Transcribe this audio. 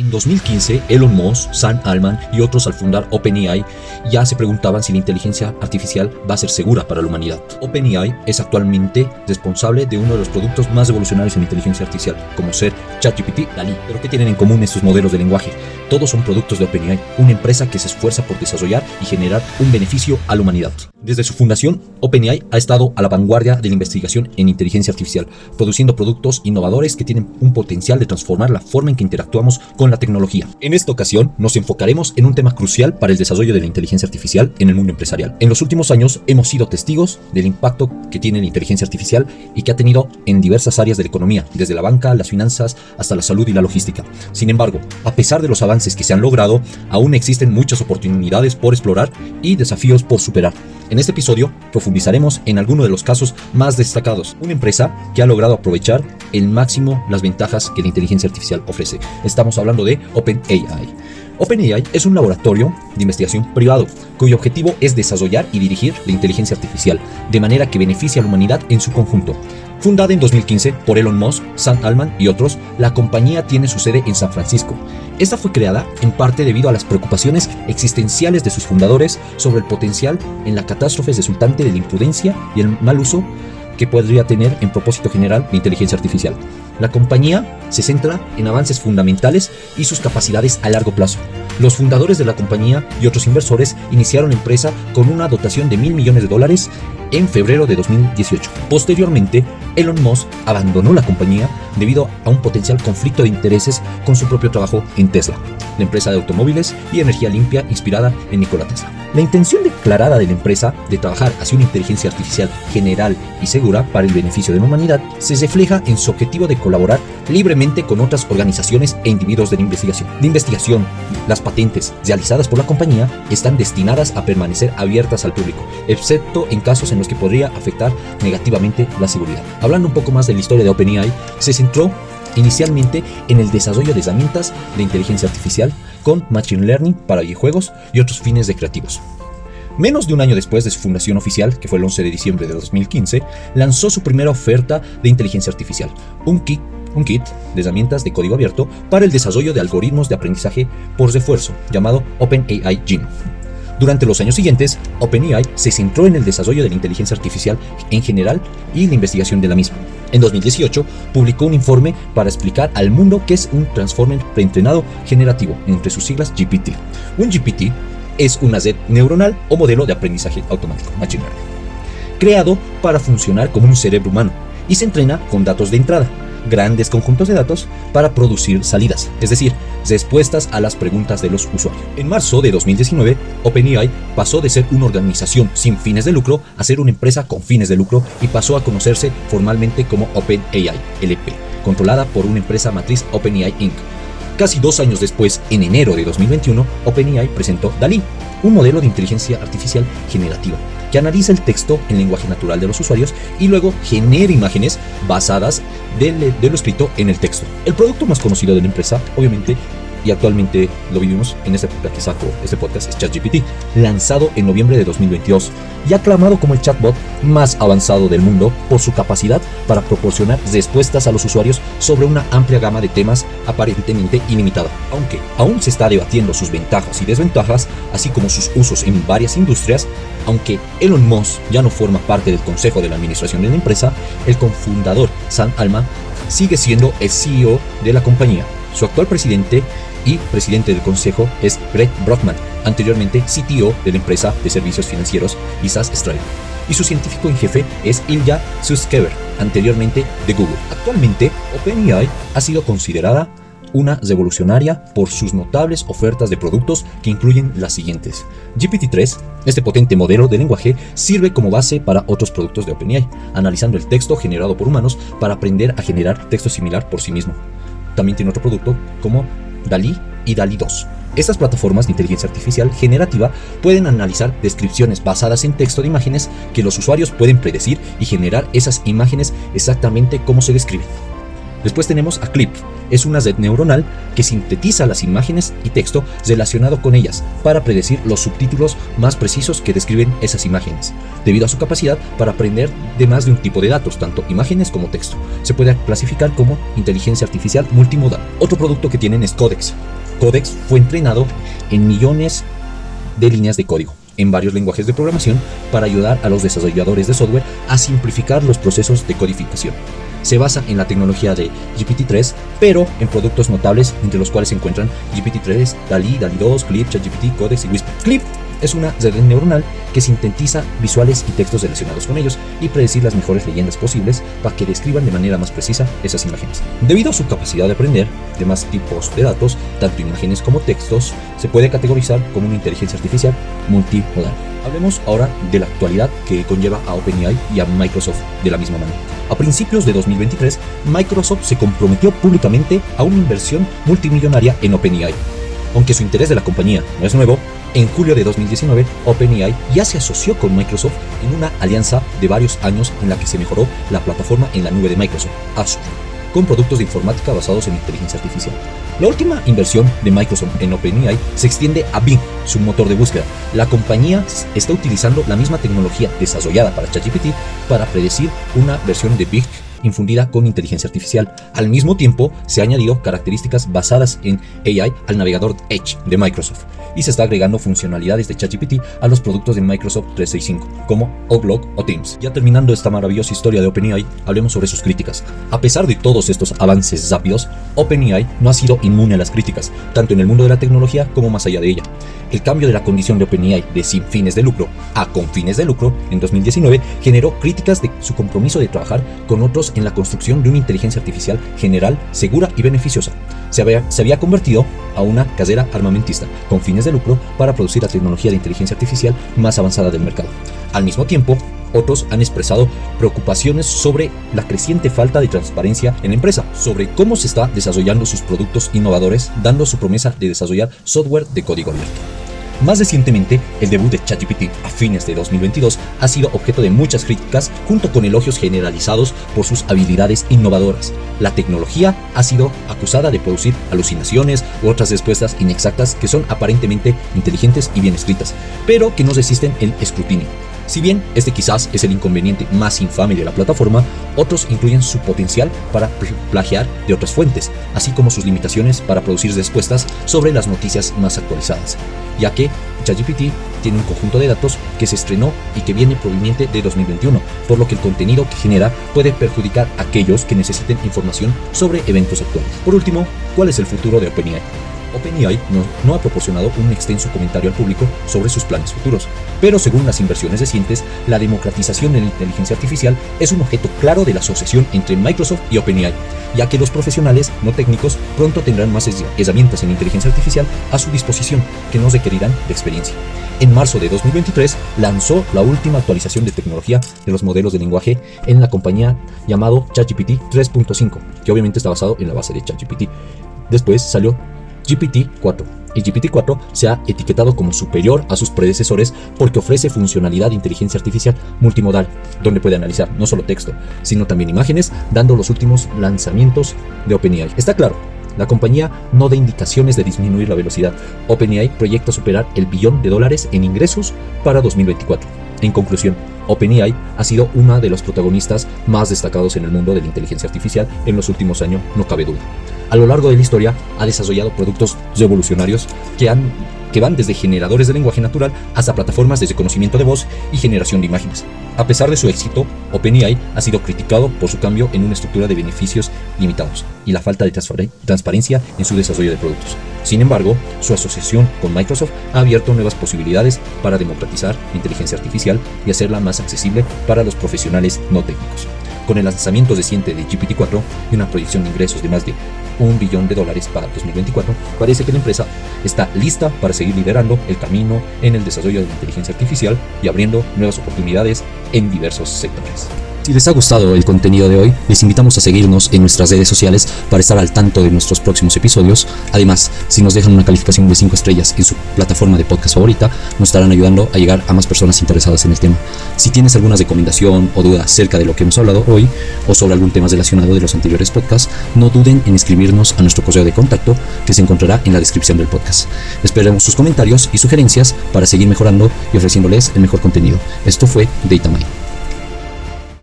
En 2015, Elon Musk, Sam Altman y otros al fundar OpenAI ya se preguntaban si la inteligencia artificial va a ser segura para la humanidad. OpenAI es actualmente responsable de uno de los productos más evolucionarios en inteligencia artificial, como ser ChatGPT, DALI. Pero ¿qué tienen en común estos modelos de lenguaje? Todos son productos de OpenAI, una empresa que se esfuerza por desarrollar y generar un beneficio a la humanidad. Desde su fundación, OpenAI ha estado a la vanguardia de la investigación en inteligencia artificial, produciendo productos innovadores que tienen un potencial de transformar la forma en que interactuamos con la tecnología. En esta ocasión, nos enfocaremos en un tema crucial para el desarrollo de la inteligencia artificial en el mundo empresarial. En los últimos años hemos sido testigos del impacto que tiene la inteligencia artificial y que ha tenido en diversas áreas de la economía, desde la banca, las finanzas, hasta la salud y la logística. Sin embargo, a pesar de los avances que se han logrado, aún existen muchas oportunidades por explorar y desafíos por superar. En este episodio profundizaremos en algunos de los casos más destacados. Una empresa que ha logrado aprovechar el máximo las ventajas que la inteligencia artificial ofrece. Estamos hablando de OpenAI. OpenAI es un laboratorio de investigación privado cuyo objetivo es desarrollar y dirigir la inteligencia artificial de manera que beneficie a la humanidad en su conjunto. Fundada en 2015 por Elon Musk, Sam Altman y otros, la compañía tiene su sede en San Francisco. Esta fue creada en parte debido a las preocupaciones existenciales de sus fundadores sobre el potencial en la catástrofe resultante de la imprudencia y el mal uso que podría tener en propósito general la inteligencia artificial. La compañía se centra en avances fundamentales y sus capacidades a largo plazo. Los fundadores de la compañía y otros inversores iniciaron la empresa con una dotación de mil millones de dólares en febrero de 2018. Posteriormente, Elon Musk abandonó la compañía debido a un potencial conflicto de intereses con su propio trabajo en Tesla, la empresa de automóviles y energía limpia inspirada en Nikola Tesla. La intención declarada de la empresa de trabajar hacia una inteligencia artificial general y segura para el beneficio de la humanidad se refleja en su objetivo de colaborar libremente con otras organizaciones e individuos de investigación. La investigación, las patentes realizadas por la compañía están destinadas a permanecer abiertas al público, excepto en casos en los que podría afectar negativamente la seguridad. Hablando un poco más de la historia de OpenAI, se centró inicialmente en el desarrollo de herramientas de inteligencia artificial con Machine Learning para videojuegos y otros fines recreativos. Menos de un año después de su fundación oficial, que fue el 11 de diciembre de 2015, lanzó su primera oferta de inteligencia artificial, un kit, un kit de herramientas de código abierto para el desarrollo de algoritmos de aprendizaje por refuerzo, llamado OpenAI Gene. Durante los años siguientes, OpenAI se centró en el desarrollo de la inteligencia artificial en general y la investigación de la misma. En 2018, publicó un informe para explicar al mundo qué es un Transformer preentrenado generativo, entre sus siglas GPT. Un GPT es una red neuronal o modelo de aprendizaje automático, Machine Learning, creado para funcionar como un cerebro humano y se entrena con datos de entrada, grandes conjuntos de datos para producir salidas, es decir, respuestas a las preguntas de los usuarios. En marzo de 2019, OpenAI pasó de ser una organización sin fines de lucro a ser una empresa con fines de lucro y pasó a conocerse formalmente como OpenAI LP, controlada por una empresa matriz OpenAI Inc. Casi dos años después, en enero de 2021, OpenAI presentó DALI, un modelo de inteligencia artificial generativa que analiza el texto en lenguaje natural de los usuarios y luego genera imágenes basadas de, lo escrito en el texto. El producto más conocido de la empresa, obviamente, y actualmente lo vivimos en esta época que saco este podcast, es ChatGPT, lanzado en noviembre de 2022 y aclamado como el chatbot más avanzado del mundo por su capacidad para proporcionar respuestas a los usuarios sobre una amplia gama de temas aparentemente ilimitada. Aunque aún se está debatiendo sus ventajas y desventajas, así como sus usos en varias industrias, aunque Elon Musk ya no forma parte del consejo de la administración de la empresa, el cofundador Sam Alma sigue siendo el CEO de la compañía. Su actual presidente y presidente del consejo es Greg Brockman, anteriormente CTO de la empresa de servicios financieros ISAS Australia. Y su científico en jefe es Ilya Sutskever, anteriormente de Google. Actualmente, OpenAI ha sido considerada una revolucionaria por sus notables ofertas de productos que incluyen las siguientes. GPT-3, este potente modelo de lenguaje, sirve como base para otros productos de OpenAI, analizando el texto generado por humanos para aprender a generar texto similar por sí mismo. También tiene otro producto como DALI y DALI 2. Estas plataformas de inteligencia artificial generativa pueden analizar descripciones basadas en texto de imágenes que los usuarios pueden predecir y generar esas imágenes exactamente como se describen. Después tenemos a Clip. Es una red neuronal que sintetiza las imágenes y texto relacionado con ellas para predecir los subtítulos más precisos que describen esas imágenes, debido a su capacidad para aprender de más de un tipo de datos, tanto imágenes como texto. Se puede clasificar como inteligencia artificial multimodal. Otro producto que tienen es Codex. Codex fue entrenado en millones de líneas de código en varios lenguajes de programación para ayudar a los desarrolladores de software a simplificar los procesos de codificación. Se basa en la tecnología de GPT-3, pero en productos notables entre los cuales se encuentran GPT-3, DALI, DALI 2, Clip, ChatGPT, Codex y Whisper. Clip es una red neuronal que sintetiza visuales y textos relacionados con ellos y predecir las mejores leyendas posibles para que describan de manera más precisa esas imágenes. Debido a su capacidad de aprender de más tipos de datos, tanto imágenes como textos, se puede categorizar como una inteligencia artificial multimodal. Hablemos ahora de la actualidad que conlleva a OpenAI y a Microsoft de la misma manera. A principios de 2023, Microsoft se comprometió públicamente a una inversión multimillonaria en OpenAI. Aunque su interés de la compañía no es nuevo, en julio de 2019, OpenAI ya se asoció con Microsoft en una alianza de varios años en la que se mejoró la plataforma en la nube de Microsoft, Azure, con productos de informática basados en inteligencia artificial. La última inversión de Microsoft en OpenAI se extiende a Bing, su motor de búsqueda. La compañía está utilizando la misma tecnología desarrollada para ChatGPT para predecir una versión de Bing infundida con inteligencia artificial. Al mismo tiempo, se han añadido características basadas en AI al navegador Edge de Microsoft y se está agregando funcionalidades de ChatGPT a los productos de Microsoft 365, como Outlook o Teams. Ya terminando esta maravillosa historia de OpenAI, hablemos sobre sus críticas. A pesar de todos estos avances rápidos, OpenAI no ha sido inmune a las críticas, tanto en el mundo de la tecnología como más allá de ella. El cambio de la condición de OpenAI de sin fines de lucro a con fines de lucro en 2019 generó críticas de su compromiso de trabajar con otros en la construcción de una inteligencia artificial general, segura y beneficiosa. Se había, se había convertido a una casera armamentista con fines de lucro para producir la tecnología de inteligencia artificial más avanzada del mercado. Al mismo tiempo, otros han expresado preocupaciones sobre la creciente falta de transparencia en la empresa, sobre cómo se está desarrollando sus productos innovadores, dando su promesa de desarrollar software de código abierto. Más recientemente, el debut de ChatGPT a fines de 2022 ha sido objeto de muchas críticas junto con elogios generalizados por sus habilidades innovadoras. La tecnología ha sido acusada de producir alucinaciones u otras respuestas inexactas que son aparentemente inteligentes y bien escritas, pero que no resisten el escrutinio. Si bien este quizás es el inconveniente más infame de la plataforma, otros incluyen su potencial para plagiar de otras fuentes, así como sus limitaciones para producir respuestas sobre las noticias más actualizadas, ya que ChatGPT tiene un conjunto de datos que se estrenó y que viene proveniente de 2021, por lo que el contenido que genera puede perjudicar a aquellos que necesiten información sobre eventos actuales. Por último, ¿cuál es el futuro de OpenAI? OpenAI no, ha proporcionado un extenso comentario al público sobre sus planes futuros, pero según las inversiones recientes, la democratización de la inteligencia artificial es un objeto claro de la asociación entre Microsoft y OpenAI, ya que los profesionales no técnicos pronto tendrán más herramientas en inteligencia artificial a su disposición que no requerirán de experiencia. En marzo de 2023 lanzó la última actualización de tecnología de los modelos de lenguaje en la compañía llamado ChatGPT 3.5, que obviamente está basado en la base de ChatGPT. Después salió GPT-4 y GPT-4 se ha etiquetado como superior a sus predecesores porque ofrece funcionalidad de inteligencia artificial multimodal, donde puede analizar no solo texto, sino también imágenes, dando los últimos lanzamientos de OpenAI. Está claro, la compañía no da indicaciones de disminuir la velocidad. OpenAI proyecta superar el billón de dólares en ingresos para 2024. En conclusión, OpenAI ha sido uno de los protagonistas más destacados en el mundo de la inteligencia artificial en los últimos años, no cabe duda. A lo largo de la historia ha desarrollado productos revolucionarios que han que van desde generadores de lenguaje natural hasta plataformas de reconocimiento de voz y generación de imágenes. A pesar de su éxito, OpenAI ha sido criticado por su cambio en una estructura de beneficios limitados y la falta de transparencia en su desarrollo de productos. Sin embargo, su asociación con Microsoft ha abierto nuevas posibilidades para democratizar inteligencia artificial y hacerla más accesible para los profesionales no técnicos. Con el lanzamiento reciente de GPT-4 y una proyección de ingresos de más de un billón de dólares para 2024, parece que la empresa está lista para seguir liderando el camino en el desarrollo de la inteligencia artificial y abriendo nuevas oportunidades en diversos sectores. Si les ha gustado el contenido de hoy, les invitamos a seguirnos en nuestras redes sociales para estar al tanto de nuestros próximos episodios. Además, si nos dejan una calificación de 5 estrellas en su plataforma de podcast favorita, nos estarán ayudando a llegar a más personas interesadas en el tema. Si tienes alguna recomendación o duda acerca de lo que hemos hablado hoy o sobre algún tema relacionado de los anteriores podcasts, no duden en escribirnos a nuestro correo de contacto que se encontrará en la descripción del podcast. Esperemos sus comentarios y sugerencias para seguir mejorando y ofreciéndoles el mejor contenido. Esto fue DataMind.